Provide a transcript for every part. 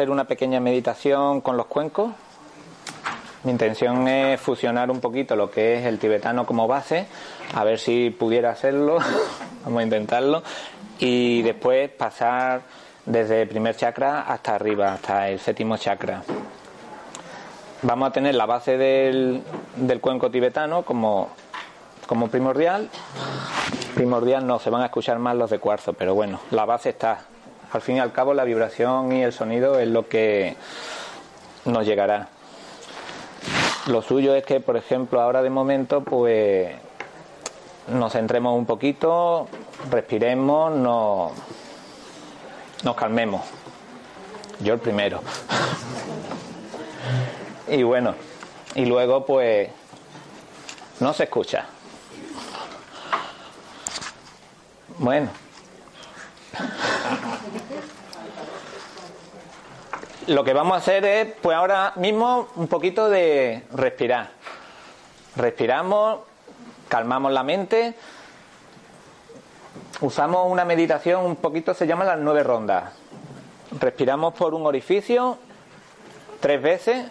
hacer una pequeña meditación con los cuencos. Mi intención es fusionar un poquito lo que es el tibetano como base, a ver si pudiera hacerlo, vamos a intentarlo, y después pasar desde el primer chakra hasta arriba, hasta el séptimo chakra. Vamos a tener la base del, del cuenco tibetano como, como primordial. Primordial no, se van a escuchar más los de cuarzo, pero bueno, la base está. Al fin y al cabo la vibración y el sonido es lo que nos llegará. Lo suyo es que, por ejemplo, ahora de momento, pues nos centremos un poquito, respiremos, nos, nos calmemos. Yo el primero. y bueno, y luego pues no se escucha. Bueno. Lo que vamos a hacer es, pues ahora mismo, un poquito de respirar. Respiramos, calmamos la mente, usamos una meditación un poquito, se llama las nueve rondas. Respiramos por un orificio tres veces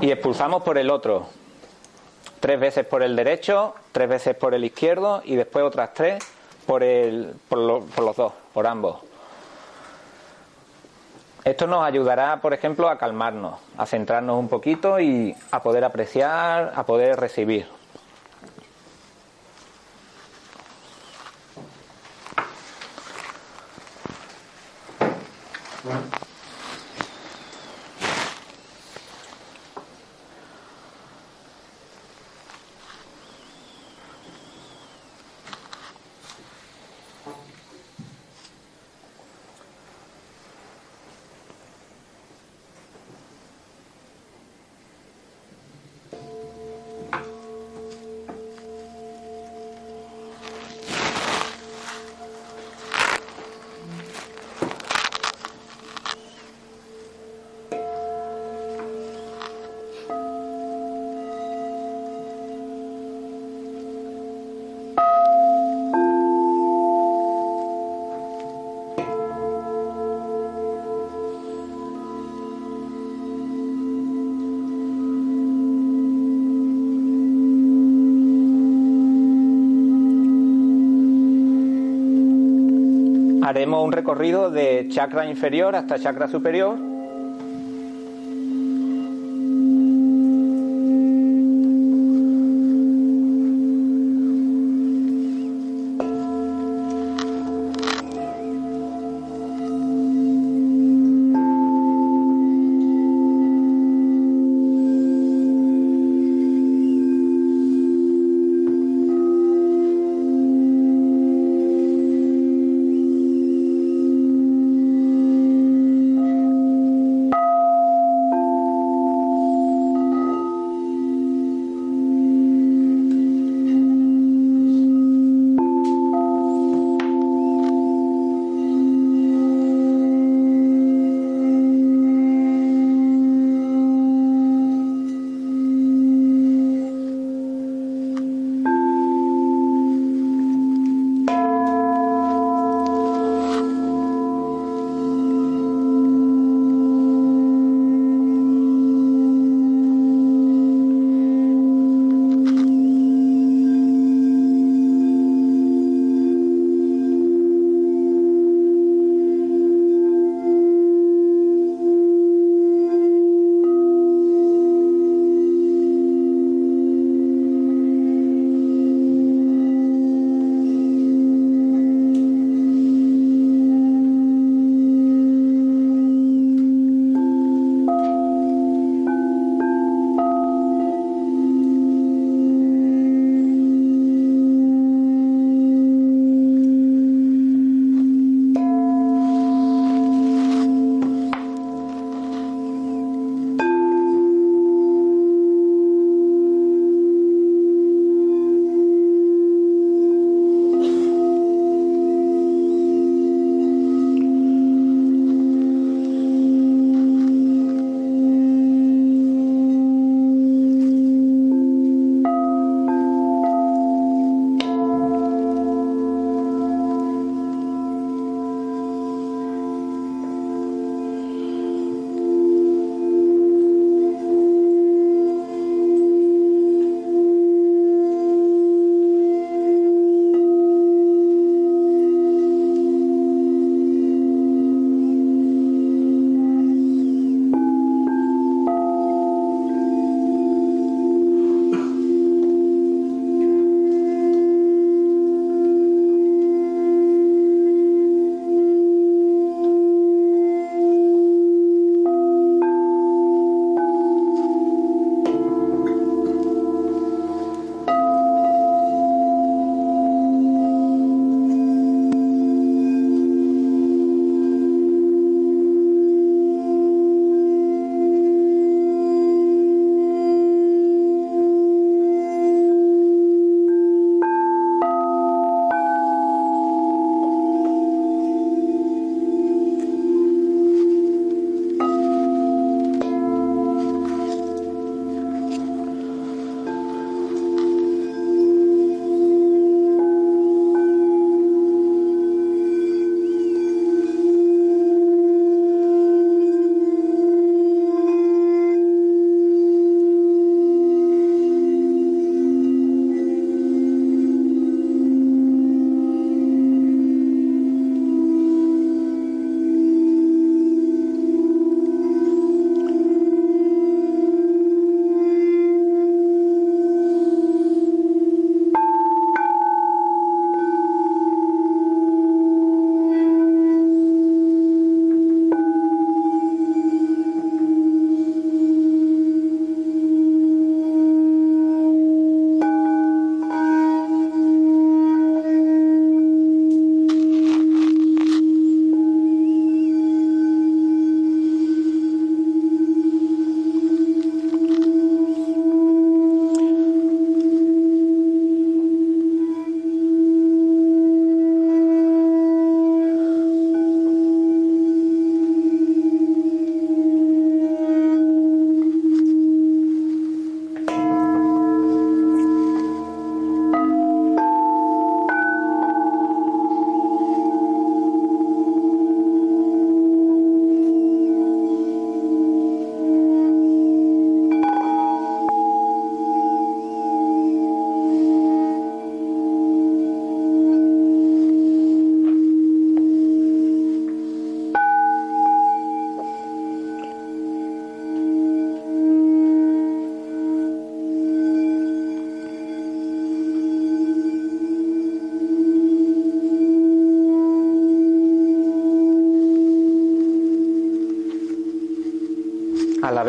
y expulsamos por el otro. Tres veces por el derecho, tres veces por el izquierdo y después otras tres por, el, por, lo- por los dos, por ambos. Esto nos ayudará, por ejemplo, a calmarnos, a centrarnos un poquito y a poder apreciar, a poder recibir. Haremos un recorrido de chakra inferior hasta chakra superior.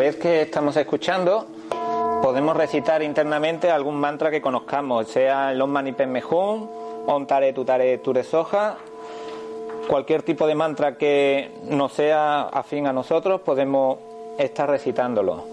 Vez que estamos escuchando, podemos recitar internamente algún mantra que conozcamos, sea el Om Mani Padme Tare Tutare Ture Soja, cualquier tipo de mantra que no sea afín a nosotros, podemos estar recitándolo.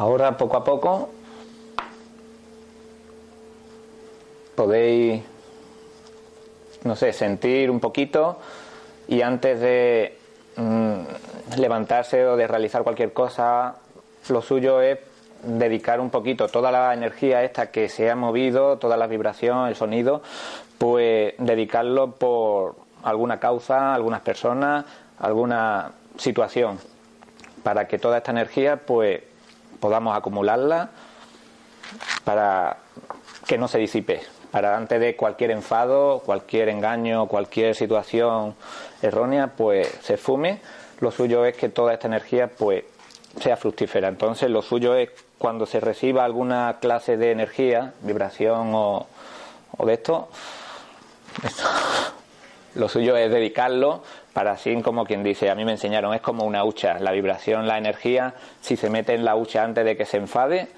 Ahora poco a poco podéis, no sé, sentir un poquito y antes de mm, levantarse o de realizar cualquier cosa, lo suyo es dedicar un poquito toda la energía esta que se ha movido, toda la vibración, el sonido, pues dedicarlo por alguna causa, algunas personas, alguna situación, para que toda esta energía pues podamos acumularla para que no se disipe, para antes de cualquier enfado, cualquier engaño, cualquier situación errónea, pues se fume. Lo suyo es que toda esta energía pues sea fructífera. Entonces lo suyo es cuando se reciba alguna clase de energía, vibración o, de esto, esto, lo suyo es dedicarlo para así como quien dice, a mí me enseñaron, es como una hucha, la vibración, la energía, si se mete en la hucha antes de que se enfade,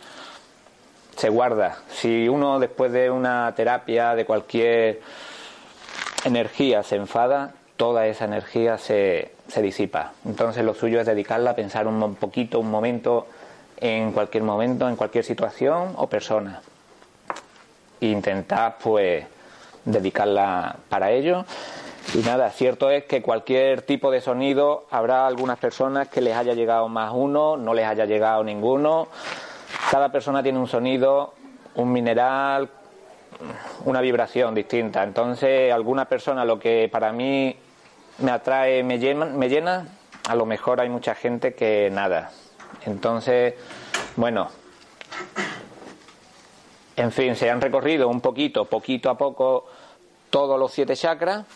se guarda. Si uno después de una terapia, de cualquier energía, se enfada, toda esa energía se, se disipa. Entonces lo suyo es dedicarla a pensar un poquito, un momento, en cualquier momento, en cualquier situación o persona. Intentar pues dedicarla para ello y nada, cierto es que cualquier tipo de sonido habrá algunas personas que les haya llegado más uno, no les haya llegado ninguno. Cada persona tiene un sonido, un mineral, una vibración distinta. Entonces, alguna persona lo que para mí me atrae, me llena, me llena, a lo mejor hay mucha gente que nada. Entonces, bueno, en fin, se han recorrido un poquito, poquito a poco, todos los siete chakras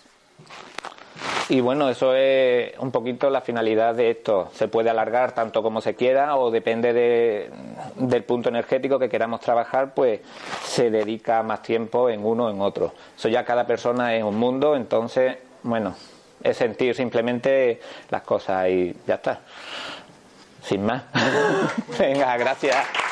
y bueno, eso es un poquito la finalidad de esto. Se puede alargar tanto como se quiera o depende de, del punto energético que queramos trabajar, pues se dedica más tiempo en uno o en otro. Eso ya cada persona es un mundo, entonces, bueno, es sentir simplemente las cosas y ya está. Sin más. Venga, gracias.